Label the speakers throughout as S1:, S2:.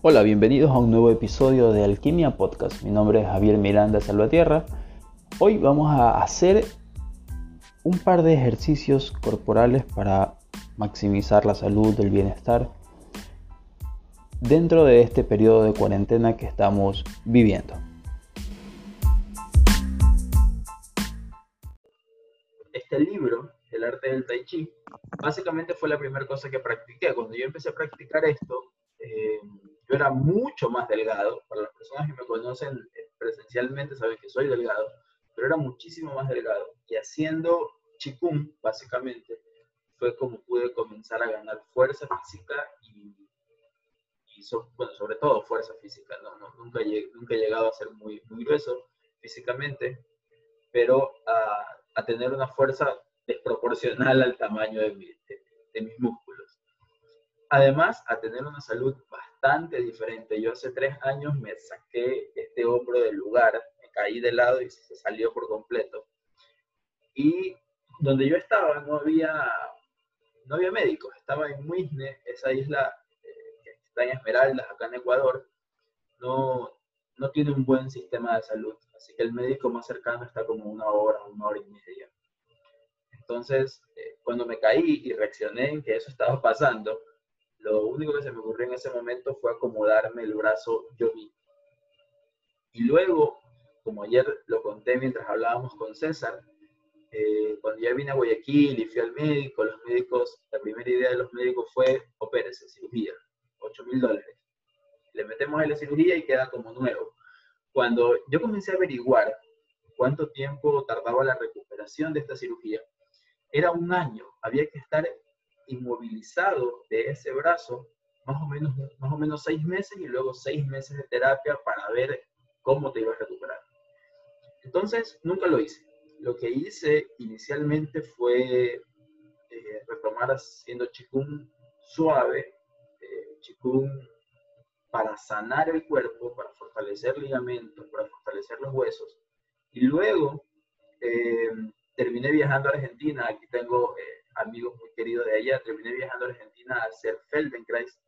S1: Hola, bienvenidos a un nuevo episodio de Alquimia Podcast. Mi nombre es Javier Miranda Salvatierra. Hoy vamos a hacer un par de ejercicios corporales para maximizar la salud, el bienestar dentro de este periodo de cuarentena que estamos viviendo.
S2: Este libro, El arte del tai chi, básicamente fue la primera cosa que practiqué. Cuando yo empecé a practicar esto, eh, yo era mucho más delgado. Para las personas que me conocen eh, presencialmente saben que soy delgado, pero era muchísimo más delgado. Y haciendo chikung, básicamente, fue como pude comenzar a ganar fuerza física y, bueno, sobre todo fuerza física. No, nunca, nunca he llegado a ser muy, muy grueso físicamente, pero a, tener una fuerza desproporcional al tamaño de, de mis músculos. Además, a tener una salud bastante diferente. Yo hace tres años me saqué este hombro del lugar, me caí de lado y se salió por completo. Y donde yo estaba no había, no había médicos, estaba en Muisne, esa isla eh, que está en Esmeraldas, acá en Ecuador, no, no tiene un buen sistema de salud. Así que el médico más cercano está como una hora, una hora y media. Entonces, eh, cuando me caí y reaccioné en que eso estaba pasando, lo único que se me ocurrió en ese momento fue acomodarme el brazo yo mismo. Y luego, como ayer lo conté mientras hablábamos con César, eh, cuando ya vine a Guayaquil y fui al médico, los médicos, la primera idea de los médicos fue, opérese, cirugía, 8 mil dólares. Le metemos en la cirugía y queda como nuevo. Cuando yo comencé a averiguar cuánto tiempo tardaba la recuperación de esta cirugía, era un año. Había que estar inmovilizado de ese brazo más o menos, más o menos seis meses y luego seis meses de terapia para ver cómo te ibas a recuperar. Entonces, nunca lo hice. Lo que hice inicialmente fue eh, retomar haciendo chikung suave, eh, para sanar el cuerpo, para fortalecer ligamentos, para fortalecer los huesos. Y luego eh, terminé viajando a Argentina. Aquí tengo eh, amigos muy queridos de allá, terminé viajando a Argentina a hacer Feldenkrais,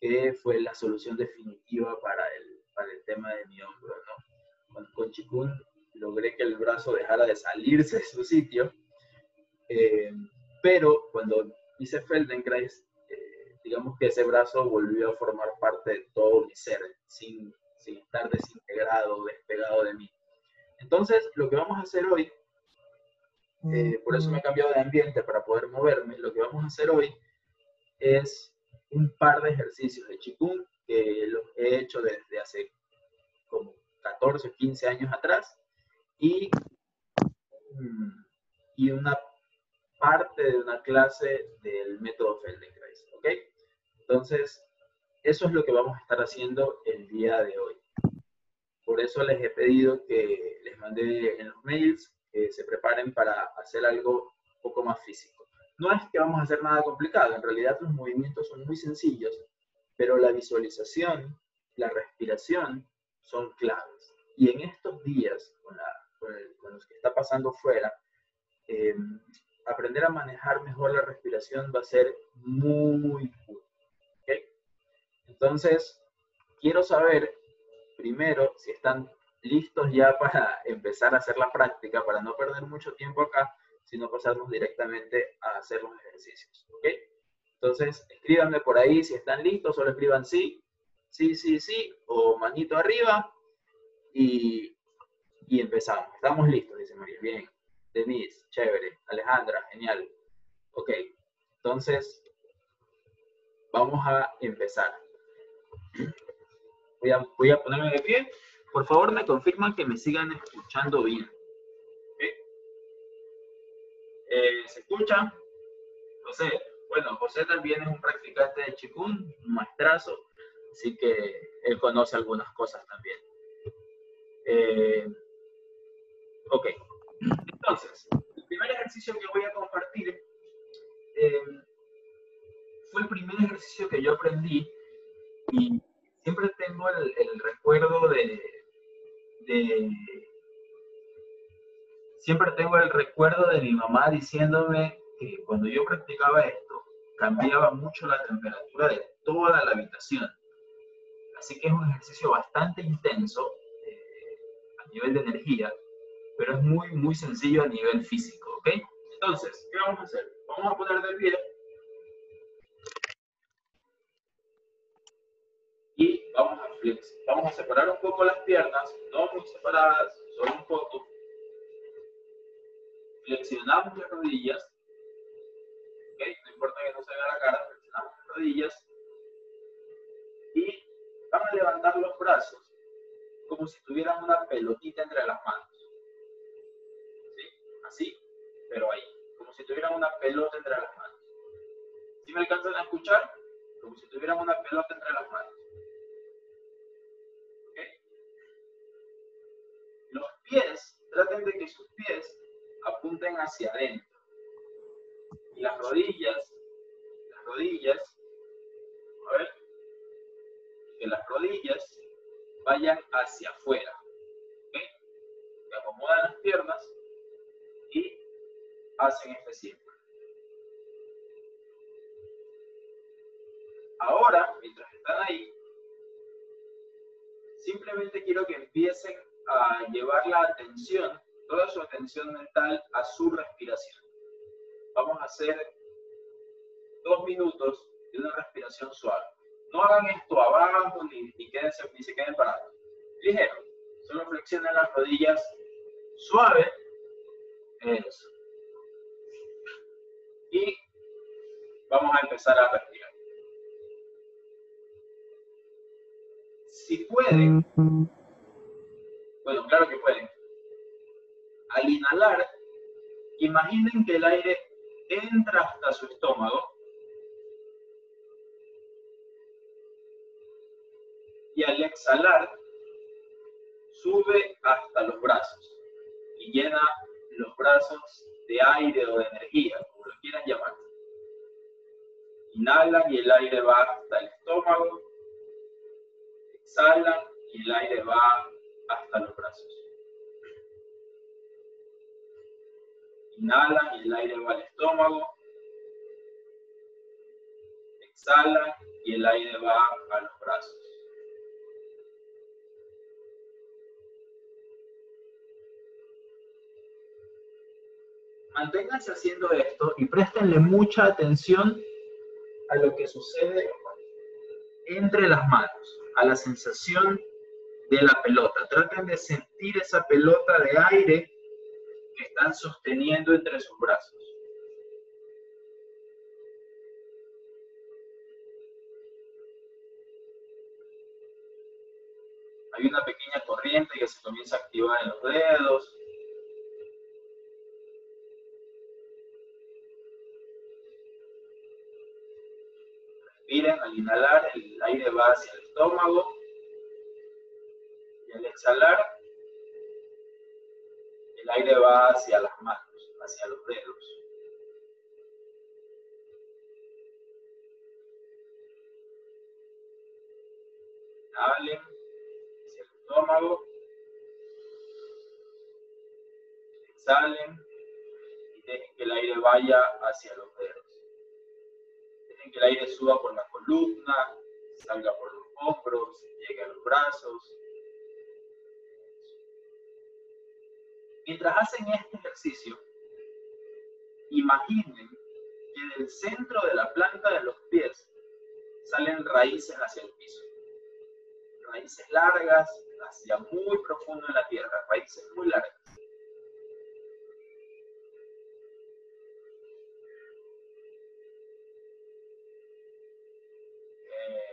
S2: que fue la solución definitiva para el, para el tema de mi hombro, ¿no? Con, con Chikun logré que el brazo dejara de salirse de su sitio, eh, pero cuando hice Feldenkrais, eh, digamos que ese brazo volvió a formar parte de todo mi ser, sin, sin estar desintegrado, despegado de mí. Entonces, lo que vamos a hacer hoy eh, por eso me he cambiado de ambiente para poder moverme. Lo que vamos a hacer hoy es un par de ejercicios de Qigong que los he hecho desde hace como 14 o 15 años atrás y, mm, y una parte de una clase del método Feldenkrais, ¿ok? Entonces, eso es lo que vamos a estar haciendo el día de hoy. Por eso les he pedido que les mande en los mails se preparen para hacer algo un poco más físico. No es que vamos a hacer nada complicado, en realidad los movimientos son muy sencillos, pero la visualización, la respiración son claves. Y en estos días, con, los que está pasando fuera, em, aprender a manejar mejor la respiración va a ser muy útil. Entonces, quiero saber primero si están listos ya para empezar a hacer la práctica, para no perder mucho tiempo acá, sino pasarnos directamente a hacer los ejercicios. ¿Ok? Entonces, escríbanme por ahí si están listos, solo escriban sí, sí, sí, sí, o manito arriba, y, y empezamos. Estamos listos, dice María. Bien. Denise, chévere. Alejandra, genial. Ok. Entonces, vamos a empezar. Voy a, voy a ponerme de pie. Por favor, me confirman que me sigan escuchando bien. Eh, ¿Se escucha? José. Bueno, José también es un practicante de Chikun, un maestrazo, así que él conoce algunas cosas también. Eh, ok. Entonces, el primer ejercicio que voy a compartir eh, fue el primer ejercicio que yo aprendí y siempre tengo el recuerdo de, siempre tengo el recuerdo de mi mamá diciéndome que cuando yo practicaba esto, cambiaba mucho la temperatura de toda la habitación. Así que es un ejercicio bastante intenso eh, a nivel de energía, pero es muy, muy sencillo a nivel físico, ¿ok? Entonces, ¿qué vamos a hacer? Vamos a poner de pie y vamos a flex. Vamos a separar un poco las piernas, no muy separadas, solo un poco. Flexionamos las rodillas, ¿ok? No importa que no se vea la cara, flexionamos las rodillas y vamos a levantar los brazos como si tuvieran una pelotita entre las manos. ¿Sí? Así, pero ahí, como si tuvieran una pelota entre las manos. ¿Sí me alcanzan a escuchar? Como si tuvieran una pelota entre las manos. Los pies, traten de que sus pies apunten hacia adentro. Y las rodillas, las rodillas, a ver, que las rodillas vayan hacia afuera. ¿okay? Se acomodan las piernas y hacen este círculo. Ahora, mientras están ahí, simplemente quiero que empiecen a llevar la atención, toda su atención mental a su respiración. Vamos a hacer dos minutos de una respiración suave. No hagan esto abajo ni, ni, se queden parados. Ligero. Solo flexionen las rodillas suave. Eso. Y vamos a empezar a respirar. Si pueden, bueno, claro que pueden. Al inhalar, imaginen que el aire entra hasta su estómago y al exhalar sube hasta los brazos y llena los brazos de aire o de energía, como lo quieran llamar. Inhalan y el aire va hasta el estómago, exhalan y el aire va hasta los brazos. Inhala y el aire va al estómago. Exhala y el aire va a los brazos. Manténganse haciendo esto y préstenle mucha atención a lo que sucede entre las manos, a la sensación de la pelota. Traten de sentir esa pelota de aire que están sosteniendo entre sus brazos. Hay una pequeña corriente que se comienza a activar en los dedos. Respiren, al inhalar el aire va hacia el estómago al exhalar, el aire va hacia las manos, hacia los dedos. Inhalen hacia el estómago. Exhalen y dejen que el aire vaya hacia los dedos. Dejen que el aire suba por la columna, salga por los hombros, llegue a los brazos, Mientras hacen este ejercicio, imaginen que del centro de la planta de los pies salen raíces hacia el piso. Raíces largas hacia muy profundo en la tierra, raíces muy largas.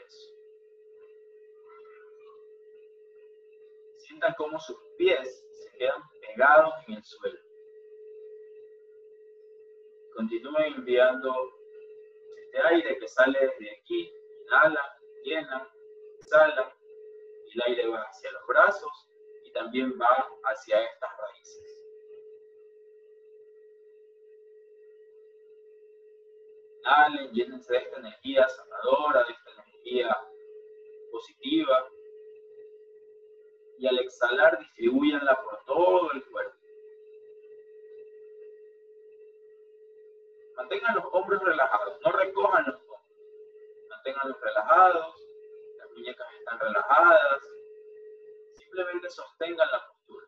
S2: Eso. Sientan cómo sus pies se quedan en el suelo. Continúen enviando este aire que sale desde aquí, inhala, llena, exhala, el aire va hacia los brazos y también va hacia estas raíces. Inhalen, llénense de esta energía sanadora, de esta energía positiva, y al exhalar distribuyanla por todo el cuerpo. Mantengan los hombros relajados, no recojan los hombros. Manténganlos relajados, las muñecas están relajadas. Simplemente sostengan la postura.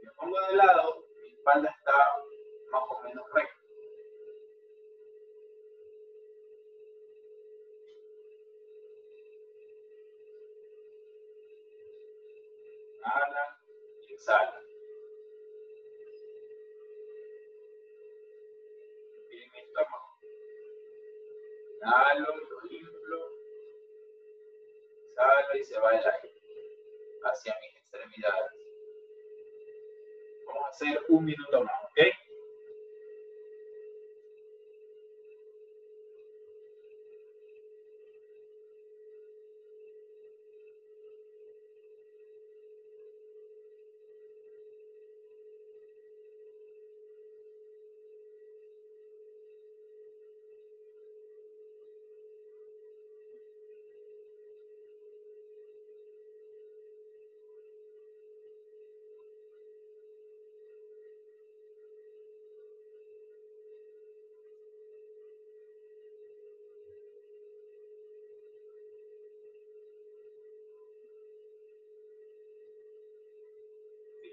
S2: Si me pongo de lado, mi espalda está más o menos recta. Inhala exhala. mi estómago. Inhalo lo inflo. Exhalo y se va el aire hacia mis extremidades. Vamos a hacer un minuto más,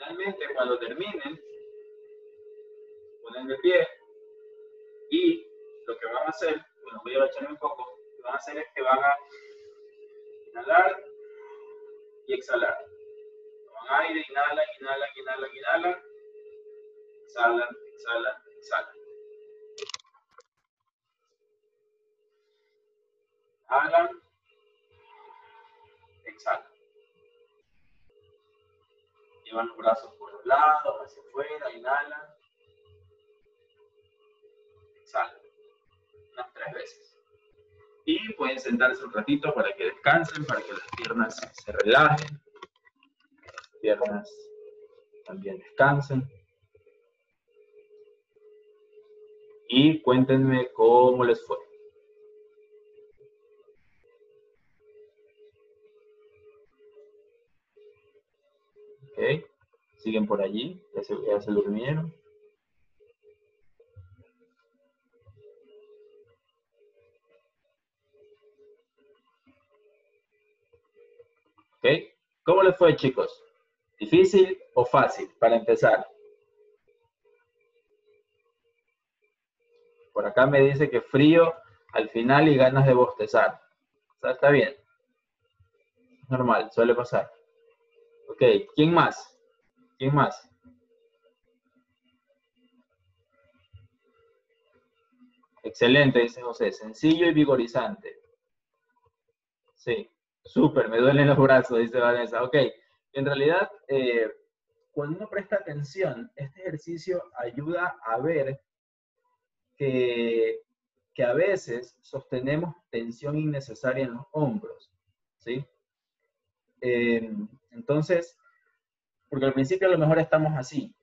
S2: finalmente cuando terminen, ponen de pie y lo que van a hacer, bueno, voy a echarme un poco, lo que van a hacer es que van a inhalar y exhalar. Toman aire, inhalan, inhalan, inhalan, inhalan, exhalan, exhalan. Inhalan, exhalan. Llevan los brazos por los lados, hacia afuera, inhalan. Exhalan. Unas tres veces. Y pueden sentarse un ratito para que descansen, para que las piernas se relajen. Las piernas también descansen. Y cuéntenme cómo les fue. Siguen por allí, ya se, ya se durmieron. ¿Ok? ¿Cómo les fue, chicos? ¿Difícil o fácil para empezar? Por acá me dice que frío al final y ganas de bostezar. Está bien. Normal, suele pasar. Ok, ¿quién más? ¿Quién más? Excelente, dice José. Sencillo y vigorizante. Sí, súper, me duelen los brazos, dice Vanessa. Ok, en realidad, eh, cuando uno presta atención, este ejercicio ayuda a ver que, que a veces sostenemos tensión innecesaria en los hombros. ¿Sí? Eh, entonces, porque al principio a lo mejor estamos así.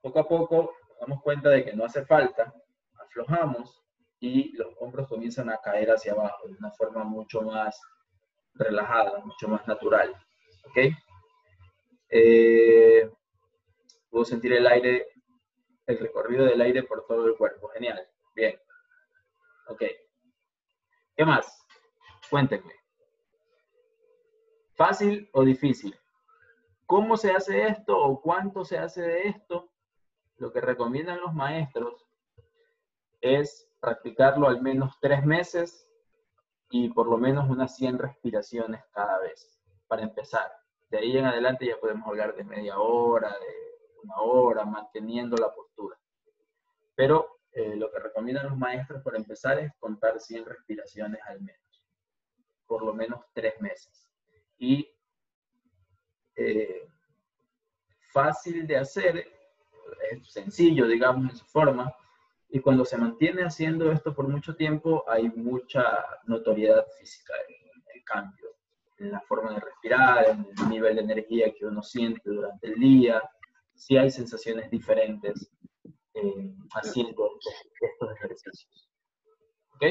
S2: Poco a poco nos damos cuenta de que no hace falta, aflojamos y los hombros comienzan a caer hacia abajo de una forma mucho más relajada, mucho más natural. ¿Ok? Eh, puedo sentir el aire, el recorrido del aire por todo el cuerpo. Genial. Bien. Ok. ¿Qué más? Cuéntenme. ¿Fácil o difícil? ¿Cómo se hace esto o cuánto se hace de esto? Lo que recomiendan los maestros es practicarlo al menos tres meses y por lo menos unas 100 respiraciones cada vez, para empezar. De ahí en adelante ya podemos hablar de media hora, de una hora, manteniendo la postura. Pero eh, lo que recomiendan los maestros para empezar es contar 100 respiraciones al menos, por lo menos tres meses y eh, fácil de hacer, es sencillo, digamos, en su forma, y cuando se mantiene haciendo esto por mucho tiempo, hay mucha notoriedad física en el cambio, en la forma de respirar, en el nivel de energía que uno siente durante el día, si hay sensaciones diferentes eh, haciendo estos ejercicios. ¿Ok?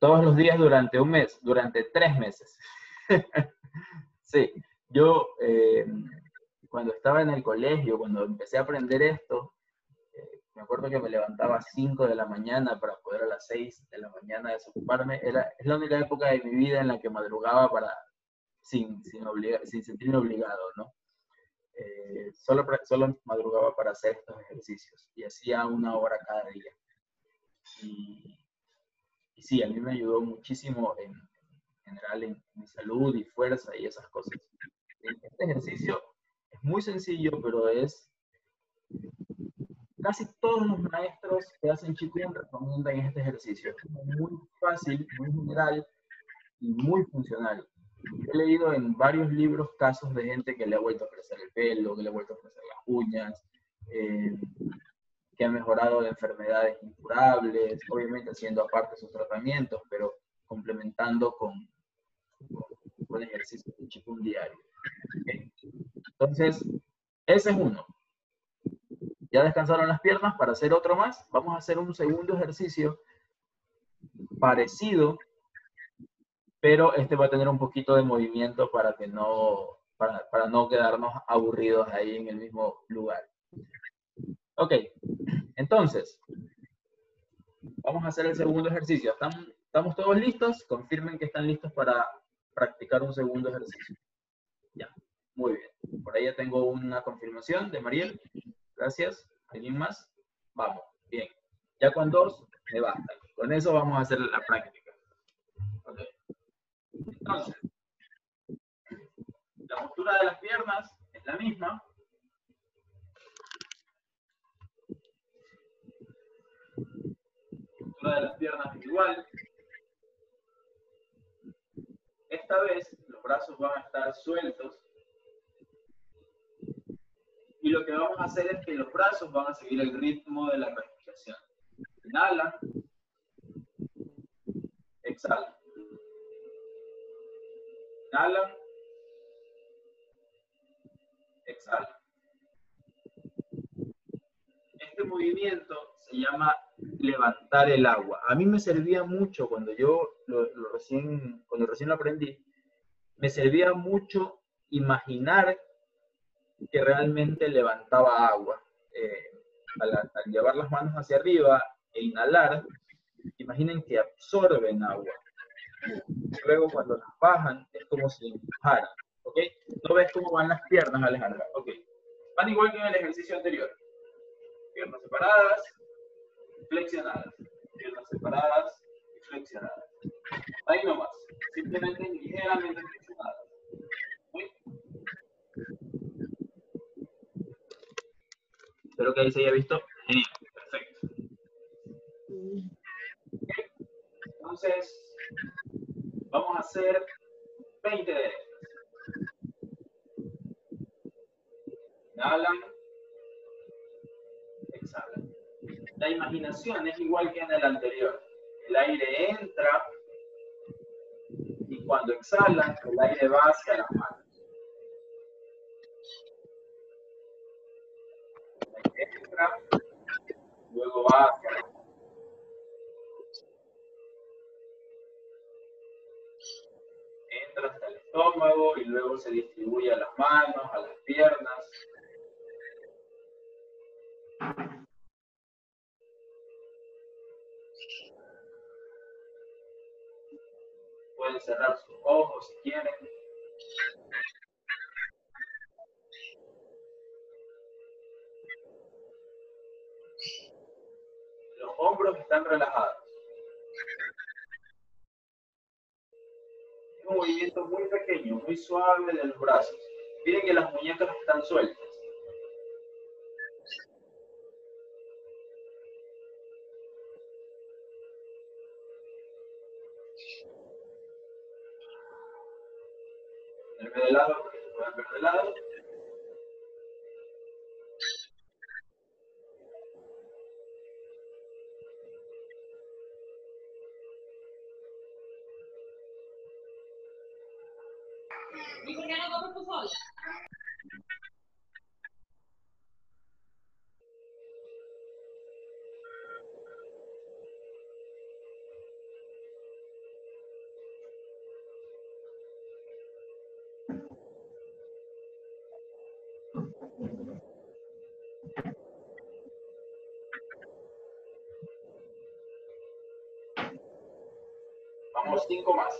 S2: todos los días durante un mes, durante tres meses. sí, yo eh, cuando estaba en el colegio, cuando empecé a aprender esto, eh, me acuerdo que me levantaba a 5 de la mañana para poder a las 6 de la mañana desocuparme. Era, es la única época de mi vida en la que madrugaba para, sin, sin, sin sentirme obligado, ¿no? Eh, solo, solo madrugaba para hacer estos ejercicios y hacía una hora cada día. Y, y sí, a mí me ayudó muchísimo en, general en salud y fuerza y esas cosas. Este ejercicio es muy sencillo, pero es casi todos los maestros que hacen Qigong recomiendan este ejercicio. Es muy fácil, muy general y muy funcional. He leído en varios libros casos de gente que le ha vuelto a crecer el pelo, que le ha vuelto a crecer las uñas, eh, que ha mejorado de enfermedades incurables, obviamente haciendo aparte sus tratamientos, pero complementando con, con, ejercicio de diario. Entonces, ese es uno. Ya descansaron las piernas para hacer otro más. Vamos a hacer un segundo ejercicio parecido, pero este va a tener un poquito de movimiento para que no, para, no quedarnos aburridos ahí en el mismo lugar. Ok, entonces, vamos a hacer el segundo ejercicio. ¿Están, ¿Estamos todos listos? Confirmen que están listos para practicar un segundo ejercicio. Ya, muy bien. Por ahí ya tengo una confirmación de Mariel. Gracias. ¿Alguien más? Vamos, bien. Ya con dos me basta. Con eso vamos a hacer la práctica. Okay. Entonces, la postura de las piernas es la misma. La postura de las piernas es igual. Esta vez los brazos van a estar sueltos y lo que vamos a hacer es que los brazos van a seguir el ritmo de la respiración. Inhala. Exhala. Inhala. Exhala. Este movimiento se llama levantar el agua. A mí me servía mucho cuando yo lo, recién, cuando recién lo aprendí, me servía mucho imaginar que realmente levantaba agua. Eh, al, llevar las manos hacia arriba e inhalar, imaginen que absorben agua. Luego cuando las bajan es como si empujaran. ¿Ok? ¿No ves cómo van las piernas, Alejandra? Ok. Van igual que en el ejercicio anterior. Piernas separadas, flexionadas. Piernas separadas y flexionadas. Ahí nomás. Simplemente ligeramente flexionadas. Espero que ahí se haya visto. Genial, perfecto. Entonces, vamos a hacer 20 de estas. Inhalan, exhalan. La imaginación es igual que en el anterior. El aire entra y cuando exhalan, el aire va hacia las manos. luego va hacia entra hasta el estómago y luego se distribuye a las manos, a las piernas. Cerrar sus ojos si quieren. hombros están relajados. Un movimiento muy pequeño, muy suave de los brazos. Miren que las muñecas están sueltas. Cinco más.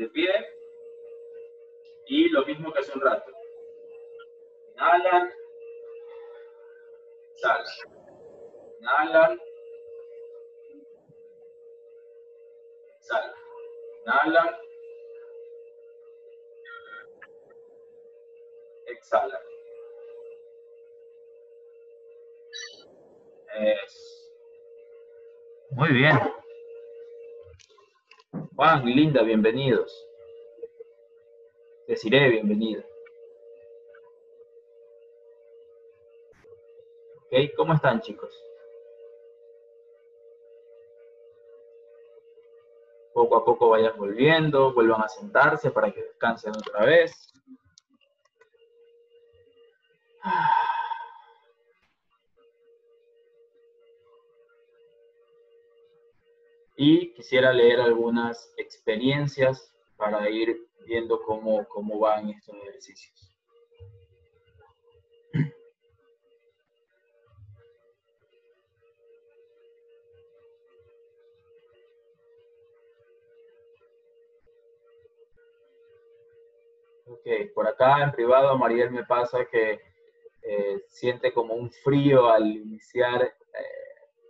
S2: De pie. Y lo mismo que hace un rato. Inhalan. Exhalan. Inhalan. Exhalan. Inhalan. Exhalan. Es. Muy bien. Juan, Linda, bienvenidos. Deciré bienvenido. Ok, ¿cómo están chicos? Poco a poco vayan volviendo, vuelvan a sentarse para que descansen otra vez. Y quisiera leer algunas experiencias para ir viendo cómo, cómo van estos ejercicios. Ok, por acá en privado Mariel me pasa que eh, siente como un frío al iniciar eh,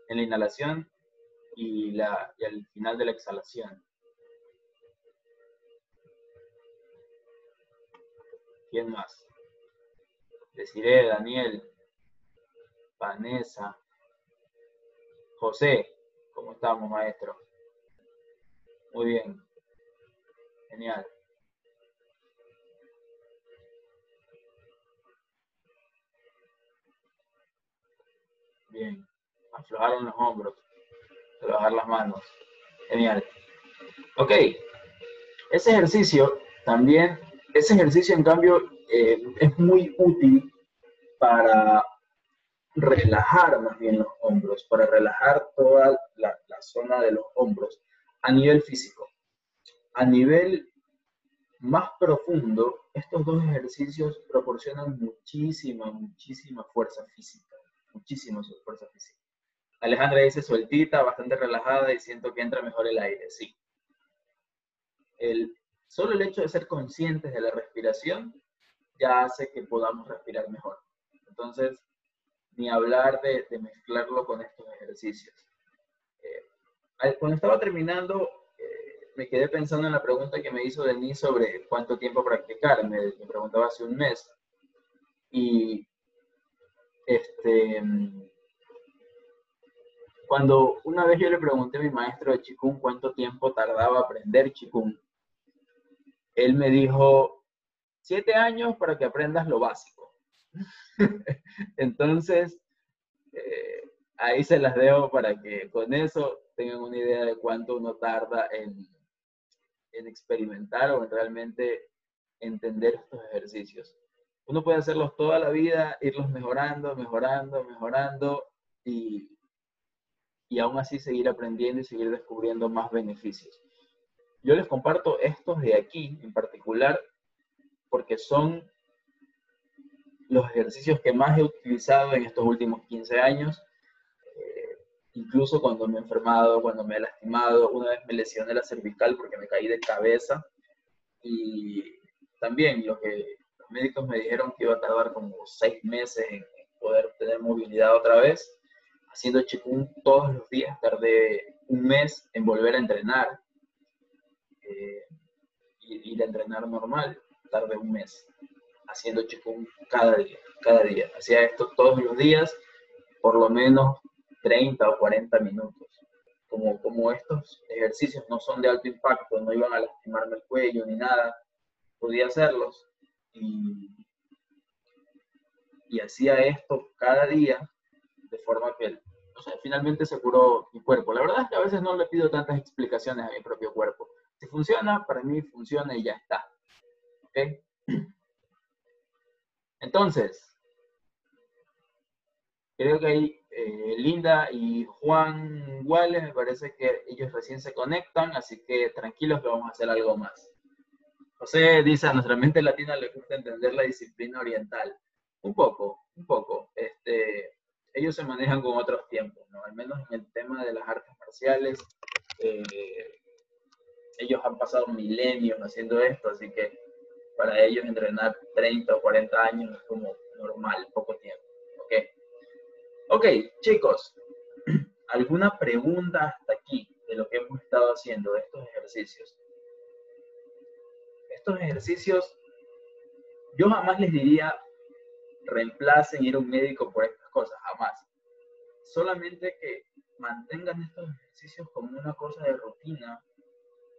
S2: en la inhalación y, la, y al final de la exhalación. ¿Quién más? Deciré, Daniel, Vanessa, José, ¿cómo estamos, maestro? Muy bien. Genial. Bien. Aflojaron los hombros. Trabajar las manos. Genial. Ok. Ese ejercicio también, ese ejercicio en cambio eh, es muy útil para relajar más bien los hombros, para relajar toda la, la zona de los hombros a nivel físico. A nivel más profundo, estos dos ejercicios proporcionan muchísima, muchísima fuerza física, muchísima fuerza física. Alejandra dice sueltita, bastante relajada y siento que entra mejor el aire, sí. El, solo el hecho de ser conscientes de la respiración ya hace que podamos respirar mejor. Entonces, ni hablar de, mezclarlo con estos ejercicios. Eh, cuando estaba terminando, eh, me quedé pensando en la pregunta que me hizo Denise sobre cuánto tiempo practicar. Me, me preguntaba hace un mes. Y este, cuando una vez yo le pregunté a mi maestro de Chikung cuánto tiempo tardaba aprender Chikung, él me dijo, siete años para que aprendas lo básico. Entonces, eh, ahí se las dejo para que con eso tengan una idea de cuánto uno tarda en, en experimentar o en realmente entender estos ejercicios. Uno puede hacerlos toda la vida, irlos mejorando, mejorando, mejorando y y aún así seguir aprendiendo y seguir descubriendo más beneficios. Yo les comparto estos de aquí en particular porque son los ejercicios que más he utilizado en estos últimos 15 años. Eh, incluso cuando me he enfermado, cuando me he lastimado, una vez me lesioné la cervical porque me caí de cabeza y también lo que los médicos me dijeron que iba a tardar como seis meses en poder tener movilidad otra vez haciendo chikung todos los días, tardé un mes en volver a entrenar. Eh, ir a entrenar normal, tardé un mes haciendo chikung cada día, cada día. Hacía esto todos los días, por lo menos 30 o 40 minutos. Como, como estos ejercicios no son de alto impacto, no iban a lastimarme el cuello ni nada, podía hacerlos. Y, y hacía esto cada día de forma que, finalmente se curó mi cuerpo. La verdad es que a veces no le pido tantas explicaciones a mi propio cuerpo. Si funciona, para mí funciona y ya está. Entonces, creo que ahí eh, Linda y Juan Wallace, me parece que ellos recién se conectan, así que tranquilos que vamos a hacer algo más. José dice, a nuestra mente latina le gusta entender la disciplina oriental. Un poco, un poco. Este, ellos se manejan con otros tiempos, ¿no? Al menos en el tema de las artes marciales, eh, ellos han pasado milenios haciendo esto, así que para ellos entrenar 30 o 40 años es como normal, poco tiempo. ¿Ok? Ok, chicos, ¿alguna pregunta hasta aquí de lo que hemos estado haciendo, de estos ejercicios? Estos ejercicios, yo jamás les diría reemplacen ir a un médico por cosas, jamás. Solamente que mantengan estos ejercicios como una cosa de rutina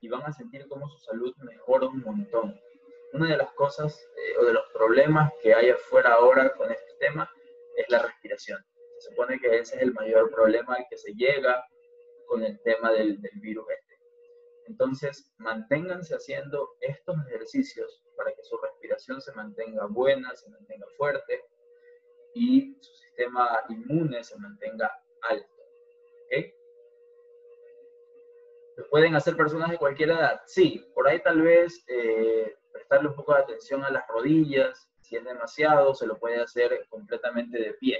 S2: y van a sentir cómo su salud mejora un montón una de las cosas eh, o de los problemas que hay afuera ahora con este tema es la respiración. Se supone que ese es el mayor problema al que se llega con el tema del, virus este. Entonces, manténganse haciendo estos ejercicios para que su respiración se mantenga buena, se mantenga fuerte y su sistema inmune se mantenga alto. ¿Ok? ¿Lo pueden hacer personas de cualquier edad? Sí, por ahí tal vez eh, prestarle un poco de atención a las rodillas. Si es demasiado, se lo puede hacer completamente de pie.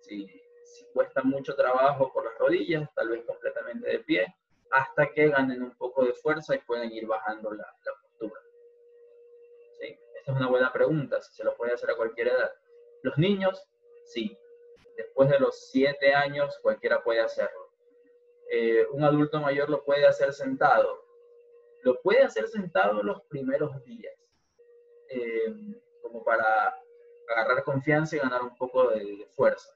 S2: Si, cuesta mucho trabajo por las rodillas, tal vez completamente de pie, hasta que ganen un poco de fuerza y pueden ir bajando la, postura. Esta es una buena pregunta, si se lo puede hacer a cualquier edad. Los niños, sí. Después de los 7 años, cualquiera puede hacerlo. Eh, un adulto mayor lo puede hacer sentado lo puede hacer sentado los primeros días, eh, como para agarrar confianza y ganar un poco de, fuerza.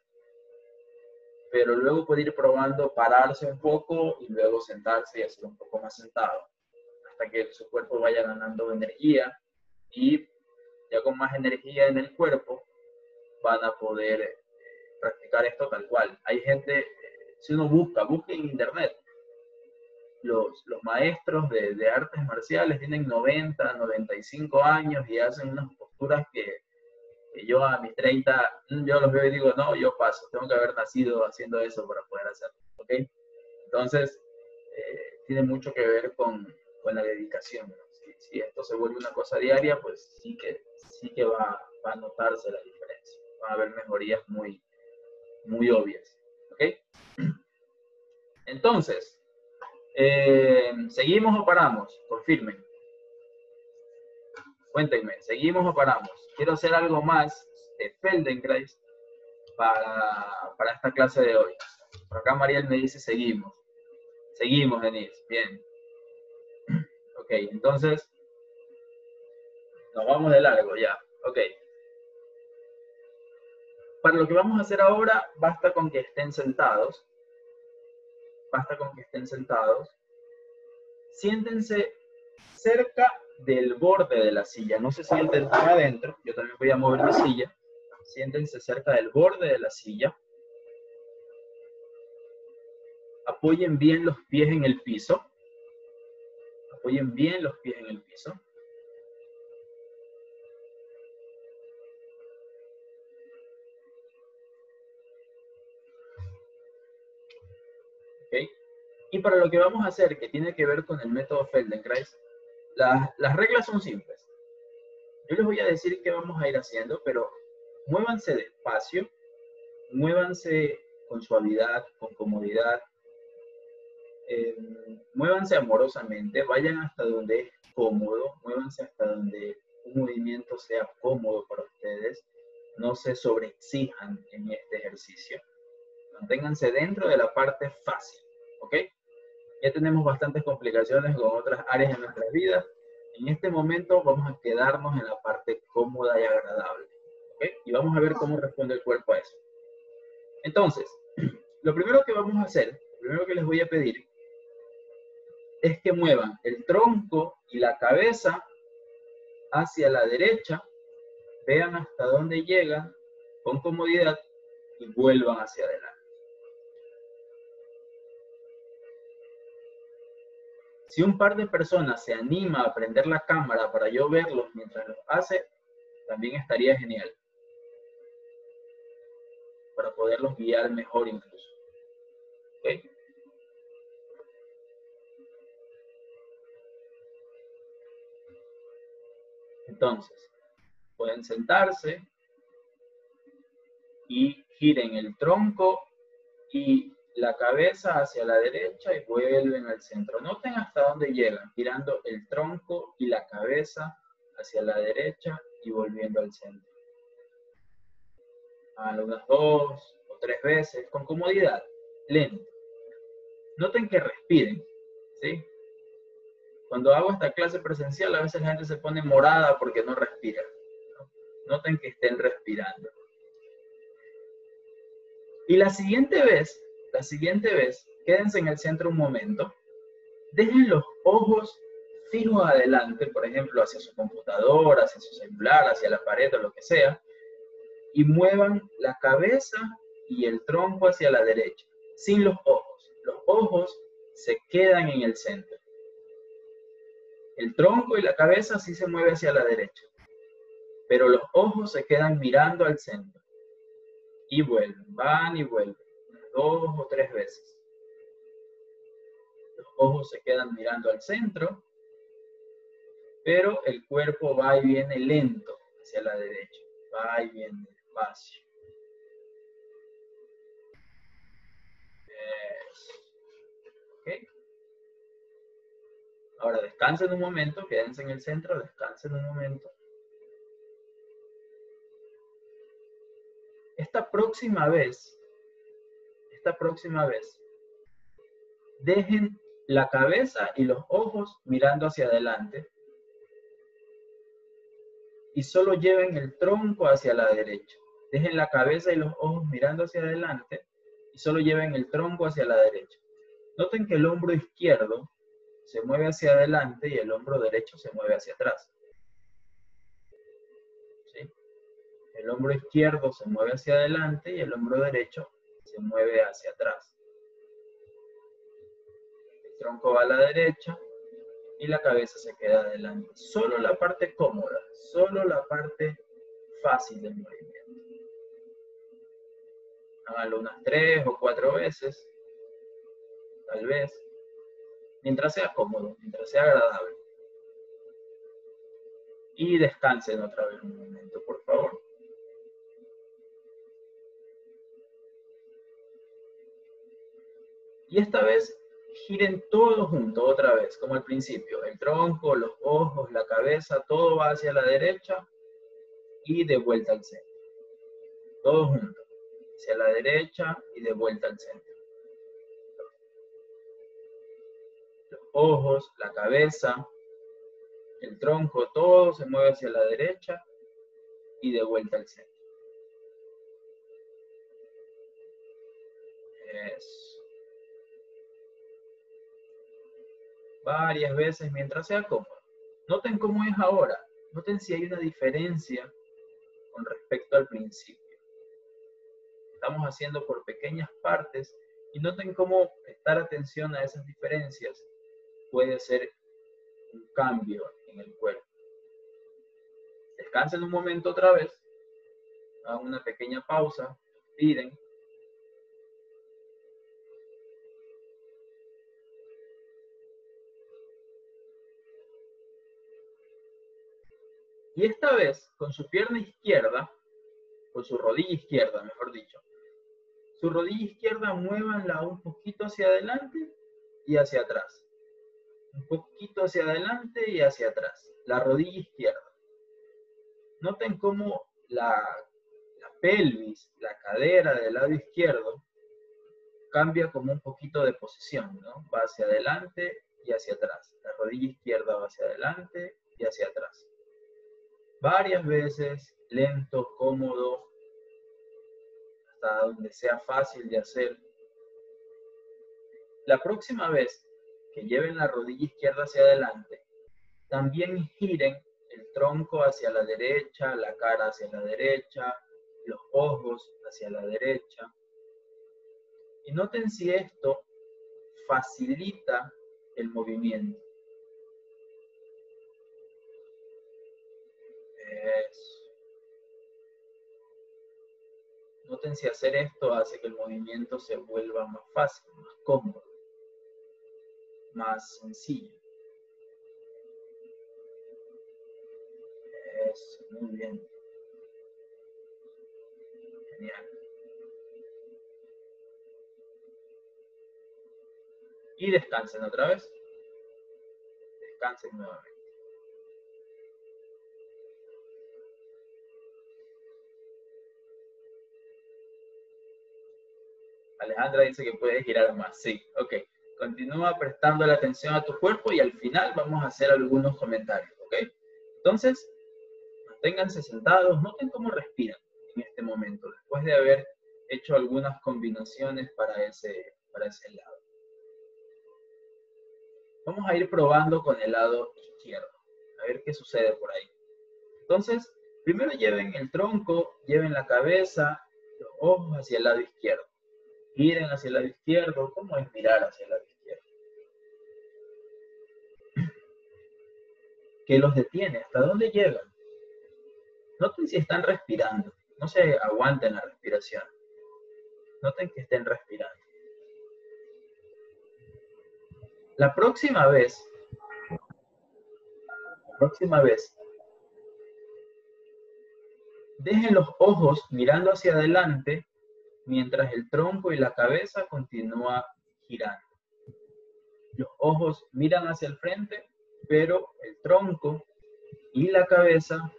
S2: Pero luego puede ir probando pararse un poco y luego sentarse y hacer un poco más sentado, hasta que su cuerpo vaya ganando energía y ya con más energía en el cuerpo van a poder eh, practicar esto tal cual. Hay gente, eh, si uno busca, busca en internet, los, los maestros de, de, artes marciales tienen 90, 95 años y hacen unas posturas que, que, yo a mis 30, mm, yo los veo y digo, no, yo paso, tengo que haber nacido haciendo eso para poder hacerlo, ¿ok? Entonces, eh, tiene mucho que ver con, con la dedicación. Si, si, esto se vuelve una cosa diaria, pues sí que, sí que va, va a notarse la diferencia. A haber mejorías muy, muy obvias, ¿ok? Entonces, eh, ¿Seguimos o paramos? Confirmen. Cuéntenme, ¿seguimos o paramos? Quiero hacer algo más de Feldenkrais para, para esta clase de hoy. Por acá Mariel me dice seguimos. Seguimos, Denise. Bien. Ok, entonces nos vamos de largo ya. Ok. Para lo que vamos a hacer ahora, basta con que estén sentados basta con que estén sentados. Siéntense cerca del borde de la silla, no se sienten adentro, yo también voy a mover mi silla. Siéntense cerca del borde de la silla. Apoyen bien los pies en el piso. Apoyen bien los pies en el piso. Y para lo que vamos a hacer, que tiene que ver con el método Feldenkrais, las reglas son simples. Yo les voy a decir qué vamos a ir haciendo, pero muévanse despacio, muévanse con suavidad, con comodidad, eh, muévanse amorosamente, vayan hasta donde es cómodo, muévanse hasta donde un movimiento sea cómodo para ustedes, no se sobreexijan en este ejercicio, manténganse dentro de la parte fácil, ¿ok? Ya tenemos bastantes complicaciones con otras áreas de nuestras vidas. En este momento vamos a quedarnos en la parte cómoda y agradable. Y vamos a ver cómo responde el cuerpo a eso. Entonces, lo primero que vamos a hacer, lo primero que les voy a pedir, es que muevan el tronco y la cabeza hacia la derecha, vean hasta dónde llegan con comodidad y vuelvan hacia adelante. Si un par de personas se anima a prender la cámara para yo verlos mientras los hace, también estaría genial. Para poderlos guiar mejor incluso. Entonces, pueden sentarse y giren el tronco y la cabeza hacia la derecha y vuelven al centro. Noten hasta dónde llegan, girando el tronco y la cabeza hacia la derecha y volviendo al centro. Háganlo unas dos o tres veces, con comodidad, lento. Noten que respiren, ¿sí? Cuando hago esta clase presencial, a veces la gente se pone morada porque no respira. Noten que estén respirando. Y la siguiente vez, la siguiente vez, quédense en el centro un momento, dejen los ojos fijos adelante, por ejemplo, hacia su computadora, hacia su celular, hacia la pared o lo que sea, y muevan la cabeza y el tronco hacia la derecha, sin los ojos. Los ojos se quedan en el centro. El tronco y la cabeza sí se mueve hacia la derecha, pero los ojos se quedan mirando al centro. Y vuelven, van y vuelven, dos o tres veces. Los ojos se quedan mirando al centro, pero el cuerpo va y viene lento hacia la derecha, va y viene despacio. Ahora descansen un momento, quédense en el centro, descansen un momento. Esta próxima vez, esta próxima vez, dejen la cabeza y los ojos mirando hacia adelante y solo lleven el tronco hacia la derecha. Dejen la cabeza y los ojos mirando hacia adelante y solo lleven el tronco hacia la derecha. Noten que el hombro izquierdo se mueve hacia adelante y el hombro derecho se mueve hacia atrás. El hombro izquierdo se mueve hacia adelante y el hombro derecho se mueve hacia atrás. El tronco va a la derecha y la cabeza se queda adelante. Solo la parte cómoda, solo la parte fácil del movimiento. Háganlo unas tres o cuatro veces, tal vez mientras sea cómodo, mientras sea agradable. Y descansen otra vez un momento, por Y esta vez giren todo junto otra vez, como al principio. El tronco, los ojos, la cabeza, todo va hacia la derecha y de vuelta al centro. Todo junto. Hacia la derecha y de vuelta al centro. ojos, la cabeza, el tronco, todo se mueve hacia la derecha y de vuelta al centro. Varias veces mientras sea cómodo. Noten cómo es ahora. Noten si hay una diferencia con respecto al principio. Estamos haciendo por pequeñas partes y noten cómo prestar atención a esas diferencias puede ser un cambio en el cuerpo. Descansen un momento otra vez, hagan una pequeña pausa, respiren. Y esta vez, con su pierna izquierda, con su rodilla izquierda, mejor dicho, su rodilla izquierda muévanla un poquito hacia adelante y hacia atrás un poquito hacia adelante y hacia atrás, la rodilla izquierda. Noten cómo la, la pelvis, la cadera del lado izquierdo, cambia como un poquito de posición, ¿no? Va hacia adelante y hacia atrás. La rodilla izquierda va hacia adelante y hacia atrás. Varias veces, lento, cómodo, hasta donde sea fácil de hacer. La próxima vez que lleven la rodilla izquierda hacia adelante, también giren el tronco hacia la derecha, la cara hacia la derecha, los ojos hacia la derecha. Y noten si esto facilita el movimiento. Noten hacer esto hace que el movimiento se vuelva más fácil, más cómodo, más sencillo. Eso, muy bien. Genial. Y descansen otra vez. Descansen nuevamente. Alejandra dice que puedes girar más. Sí, ok. Continúa prestando la atención a tu cuerpo y al final vamos a hacer algunos comentarios, ¿ok? Entonces, manténganse sentados, noten cómo respiran en este momento, después de haber hecho algunas combinaciones para ese, para ese lado. Vamos a ir probando con el lado izquierdo, a ver qué sucede por ahí. Entonces, primero lleven el tronco, lleven la cabeza, los ojos hacia el lado izquierdo giren hacia el lado izquierdo, ¿cómo es hacia el lado izquierdo? ¿Qué los detiene? ¿Hasta dónde llegan? Noten si están respirando, no se aguanten la respiración. Noten que estén respirando. La próxima vez, la próxima vez, dejen los ojos mirando hacia adelante mientras el tronco y la cabeza continúa girando. Los ojos miran hacia el frente, pero el tronco y la cabeza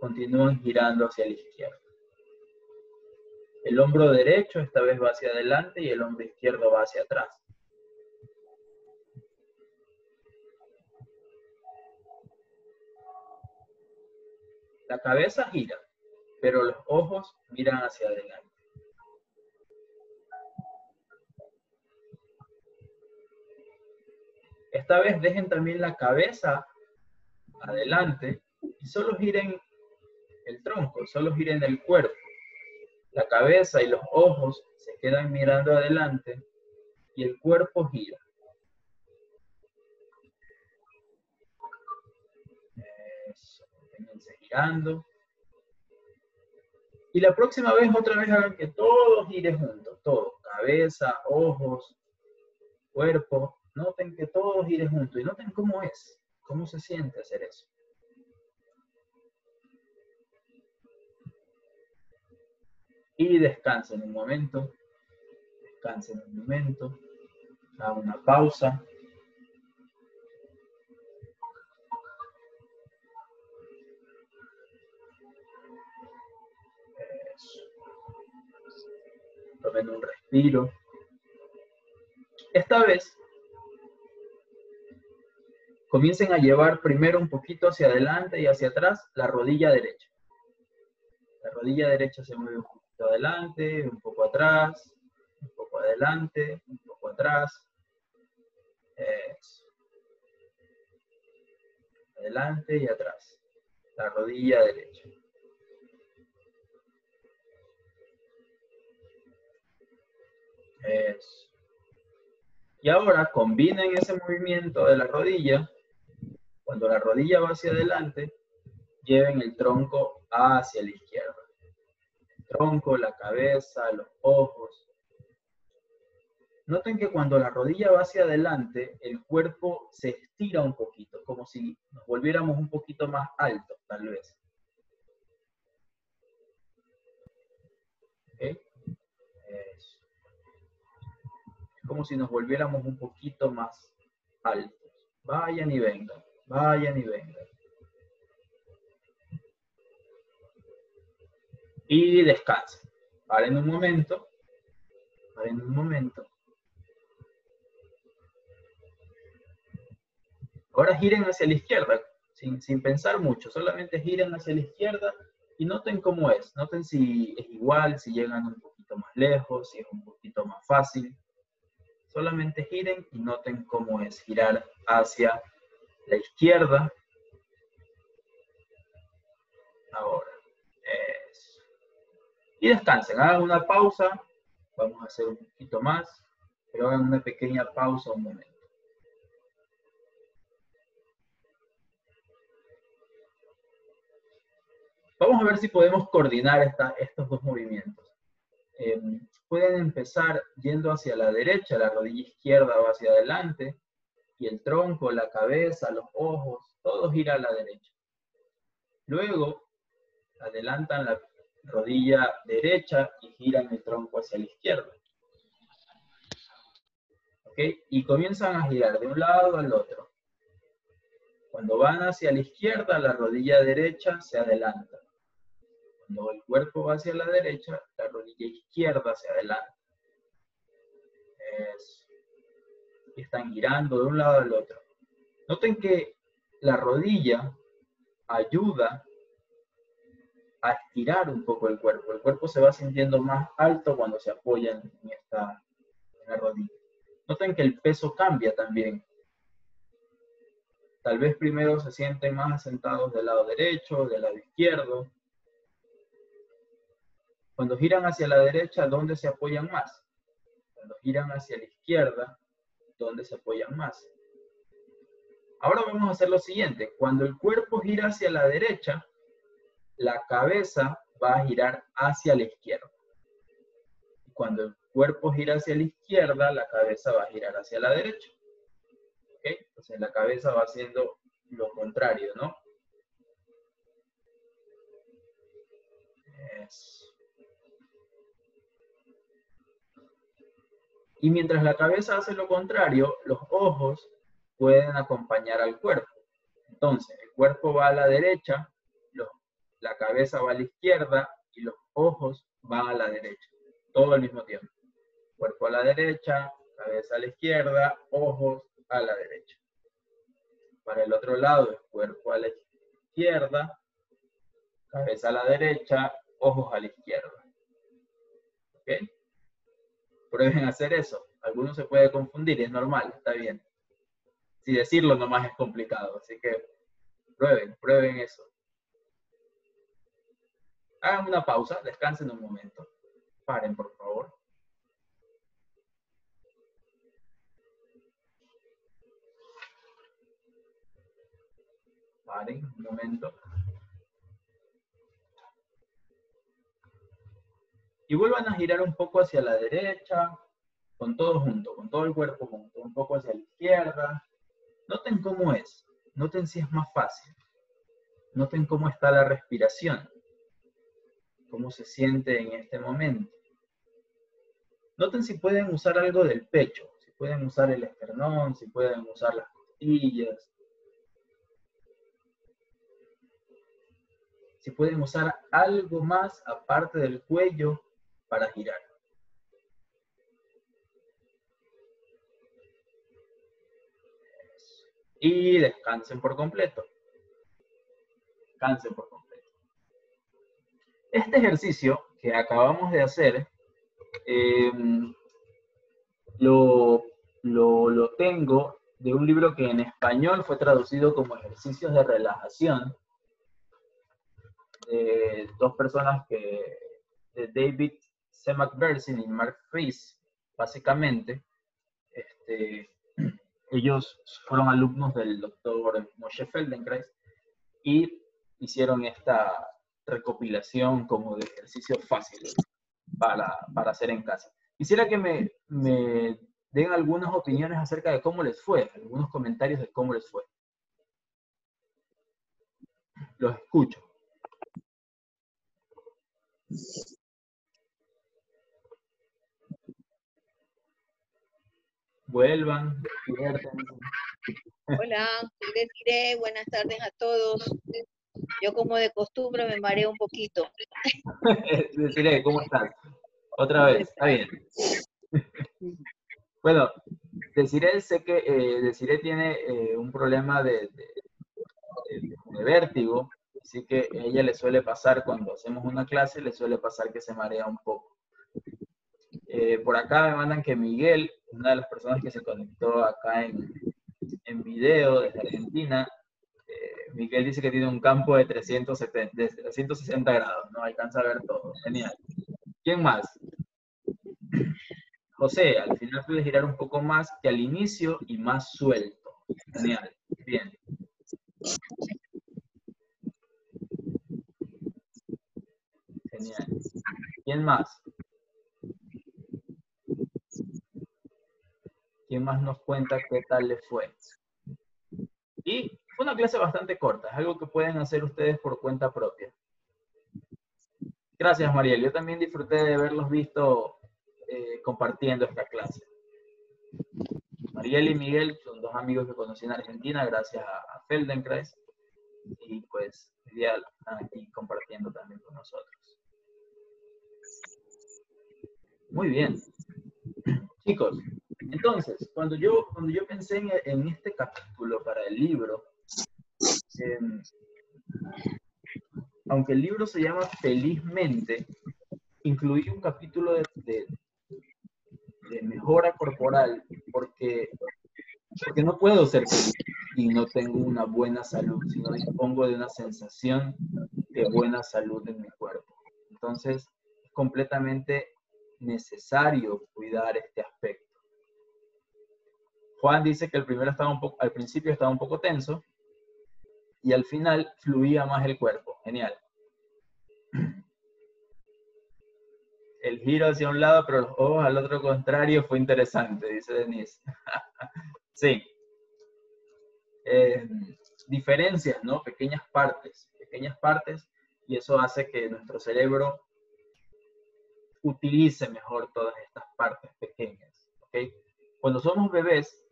S2: continúan girando hacia la izquierda. El hombro derecho esta vez va hacia adelante y el hombro izquierdo va hacia atrás. La cabeza gira, pero los ojos miran hacia adelante. Esta vez dejen también la cabeza adelante y solo giren el tronco, solo giren el cuerpo. La cabeza y los ojos se quedan mirando adelante y el cuerpo gira. Eso, girando. Y la próxima vez otra vez hagan que todo gire juntos, todo, cabeza, ojos, cuerpo, Noten que todo gire junto y noten cómo es, cómo se siente hacer eso. Y descansen un momento, descansen un momento, hagan una pausa. Eso. Tomen un respiro. Esta vez Comiencen a llevar primero un poquito hacia adelante y hacia atrás la rodilla derecha. La rodilla derecha se mueve un poquito adelante, un poco atrás, un poco adelante, un poco atrás. Eso. Adelante y atrás. La rodilla derecha. Eso. Y ahora combinen ese movimiento de la rodilla cuando la rodilla va hacia adelante, lleven el tronco hacia la izquierda. Tronco, la cabeza, los ojos. Noten que cuando la rodilla va hacia adelante, el cuerpo se estira un poquito, como si nos volviéramos un poquito más altos, tal vez. Es como si nos volviéramos un poquito más altos. Vayan y vengan. Vayan y vengan. Y descansen. Paren un momento. Paren un momento. Ahora giren hacia la izquierda, sin, sin, pensar mucho. Solamente giren hacia la izquierda y noten cómo es. Noten si es igual, si llegan un poquito más lejos, si es un poquito más fácil. Solamente giren y noten cómo es girar hacia la izquierda. Ahora, eso. descansen, hagan una pausa, vamos a hacer un poquito más, pero hagan una pequeña pausa un momento. Vamos a ver si podemos coordinar estos dos movimientos. Em, pueden empezar yendo hacia la derecha, la rodilla izquierda va hacia adelante, y el tronco, la cabeza, los ojos, todo gira a la derecha. Luego, adelantan la rodilla derecha y giran el tronco hacia la izquierda. ¿Ok? Y comienzan a girar de un lado al otro. Cuando van hacia la izquierda, la rodilla derecha se adelanta. Cuando el cuerpo va hacia la derecha, la rodilla izquierda hacia adelante. Están girando de un lado al otro. Noten que la rodilla ayuda a estirar un poco el cuerpo. El cuerpo se va sintiendo más alto cuando se apoya en, esta rodilla. Noten que el peso cambia también. Tal vez primero se sienten más asentados del lado derecho, del lado izquierdo. Cuando giran hacia la derecha, ¿dónde se apoyan más? Cuando giran hacia la izquierda, ¿dónde se apoyan más? Ahora vamos a hacer lo siguiente. Cuando el cuerpo gira hacia la derecha, la cabeza va a girar hacia la izquierda. Cuando el cuerpo gira hacia la izquierda, la cabeza va a girar hacia la derecha. Entonces la cabeza va haciendo lo contrario, ¿no? Y mientras la cabeza hace lo contrario, los ojos pueden acompañar al cuerpo. Entonces, el cuerpo va a la derecha, la cabeza va a la izquierda y los ojos van a la derecha, todo al mismo tiempo. Cuerpo a la derecha, cabeza a la izquierda, ojos a la derecha. Para el otro lado es cuerpo a la izquierda, cabeza a la derecha, ojos a la izquierda. ¿Ok? Prueben hacer eso. Algunos se puede confundir, es normal, está bien. Si decirlo nomás es complicado, así que prueben, prueben eso. Hagan una pausa, descansen un momento. Paren, por favor. Paren un momento. Y vuelvan a girar un poco hacia la derecha, con todo junto, con todo el cuerpo junto, un poco hacia la izquierda. Noten cómo es, noten si es más fácil. Noten cómo está la respiración, cómo se siente en este momento. Noten si pueden usar algo del pecho, si pueden usar el esternón, si pueden usar las costillas. Si pueden usar algo más aparte del cuello para girar. Y descansen por completo. Descansen por completo. Este ejercicio que acabamos de hacer, em, lo, lo, lo tengo de un libro que en español fue traducido como ejercicios de relajación de dos personas que, de David C. McPherson y Mark Fries, básicamente, este, ellos fueron alumnos del doctor Moshe Feldenkrais y hicieron esta recopilación como de ejercicios fáciles para, para hacer en casa. Quisiera que me, me den algunas opiniones acerca de cómo les fue, algunos comentarios de cómo les fue. Los escucho vuelvan,
S3: Hola, diré, buenas tardes a todos. Yo como de costumbre me mareo un poquito.
S2: Deciré, ¿cómo estás? Otra vez, está bien. bueno, Deciré, sé que eh, Deciré tiene eh, un problema de, de, vértigo, así que a ella le suele pasar cuando hacemos una clase, le suele pasar que se marea un poco. Eh, por acá me mandan que Miguel, una de las personas que se conectó acá en, en video desde Argentina, eh, Miguel dice que tiene un campo de, 370, de 360 grados, ¿no? Alcanza a ver todo. Genial. ¿Quién más? José, al final puedes girar un poco más que al inicio y más suelto. Genial, bien. Genial. ¿Quién más? ¿Quién más nos cuenta qué tal le fue? Y fue una clase bastante corta, es algo que pueden hacer ustedes por cuenta propia. Gracias, Mariel. Yo también disfruté de haberlos visto eh, compartiendo esta clase. Mariel y Miguel son dos amigos que conocí en Argentina gracias a, Feldenkrais y pues ya están aquí compartiendo también con nosotros. Muy bien. Chicos, entonces, cuando yo, cuando yo pensé en, este capítulo para el libro, em, aunque el libro se llama Felizmente, incluí un capítulo de, de, mejora corporal porque, porque no puedo ser feliz y no tengo una buena salud, sino dispongo de una sensación de buena salud en mi cuerpo. Entonces, es completamente necesario cuidar. Juan dice que al principio estaba un poco tenso y al final fluía más el cuerpo. Genial. El giro hacia un lado, pero los ojos al otro contrario fue interesante, dice Denise. sí. Eh, diferencias, ¿no? Pequeñas partes, pequeñas partes, y eso hace que nuestro cerebro utilice mejor todas estas partes pequeñas. ¿okay? Cuando somos bebés,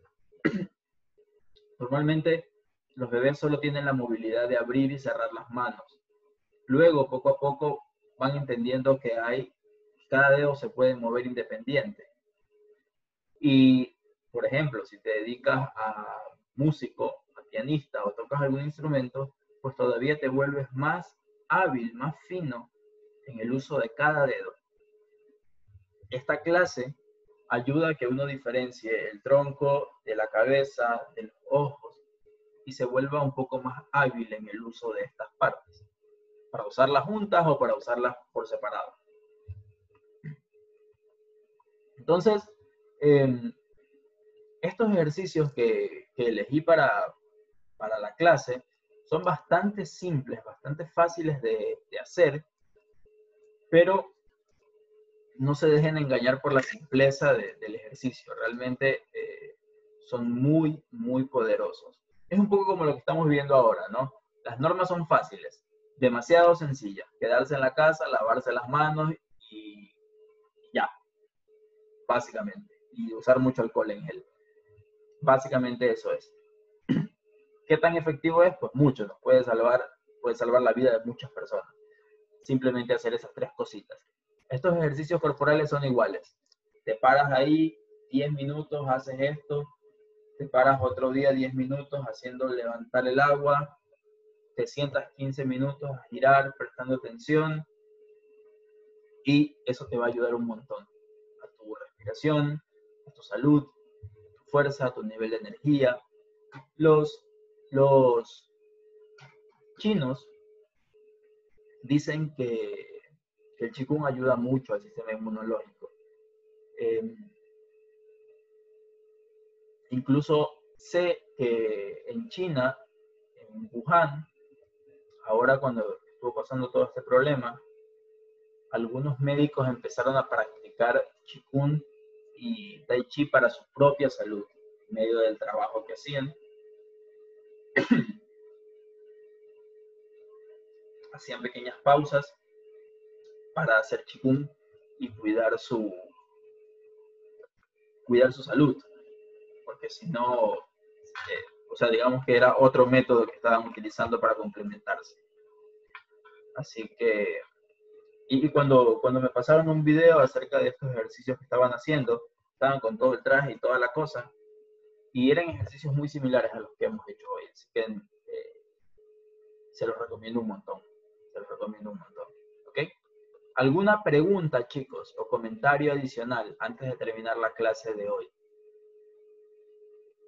S2: normalmente los bebés solo tienen la movilidad de abrir y cerrar las manos. Luego, poco a poco, van entendiendo que hay, cada dedo se puede mover independiente. Y, por ejemplo, si te dedicas a músico, a pianista o tocas algún instrumento, pues todavía te vuelves más hábil, más fino en el uso de cada dedo esta clase ayuda a que uno diferencie el tronco de la cabeza, de los ojos, y se vuelva un poco más hábil en el uso de estas partes, para usarlas juntas o para usarlas por separado. Entonces, em, estos ejercicios que, elegí para, para, la clase son bastante simples, bastante fáciles de, de hacer, pero no se dejen engañar por la simpleza del ejercicio. Realmente eh, son muy, muy poderosos. Es un poco como lo que estamos viendo ahora, ¿no? Las normas son fáciles, demasiado sencillas. Quedarse en la casa, lavarse las manos y ya, básicamente. Y usar mucho alcohol en gel. Básicamente eso es. ¿Qué tan efectivo es? Pues mucho, nos puede salvar, puede salvar la vida de muchas personas. Simplemente hacer esas tres cositas. Estos ejercicios corporales son iguales. Te paras ahí 10 minutos, haces esto, te paras otro día 10 minutos haciendo levantar el agua, te sientas 15 minutos a girar, prestando atención, y eso te va a ayudar un montón a tu respiración, a tu salud, a tu fuerza, a tu nivel de energía. Los, los chinos dicen que el Qigong ayuda mucho al sistema inmunológico. Em, incluso sé que en China, en Wuhan, ahora cuando estuvo pasando todo este problema, algunos médicos empezaron a practicar Qigong y Tai Chi para su propia salud, en medio del trabajo que hacían. hacían pequeñas pausas para hacer chikung y cuidar su, cuidar su salud. Porque si no, eh, o sea, digamos que era otro método que estaban utilizando para complementarse. Así que, y, cuando, cuando me pasaron un video acerca de estos ejercicios que estaban haciendo, estaban con todo el traje y toda la cosa, y eran ejercicios muy similares a los que hemos hecho hoy. Así que eh, se los recomiendo un montón. Se los recomiendo un montón. ¿Alguna pregunta, chicos, o comentario adicional antes de terminar la clase de hoy?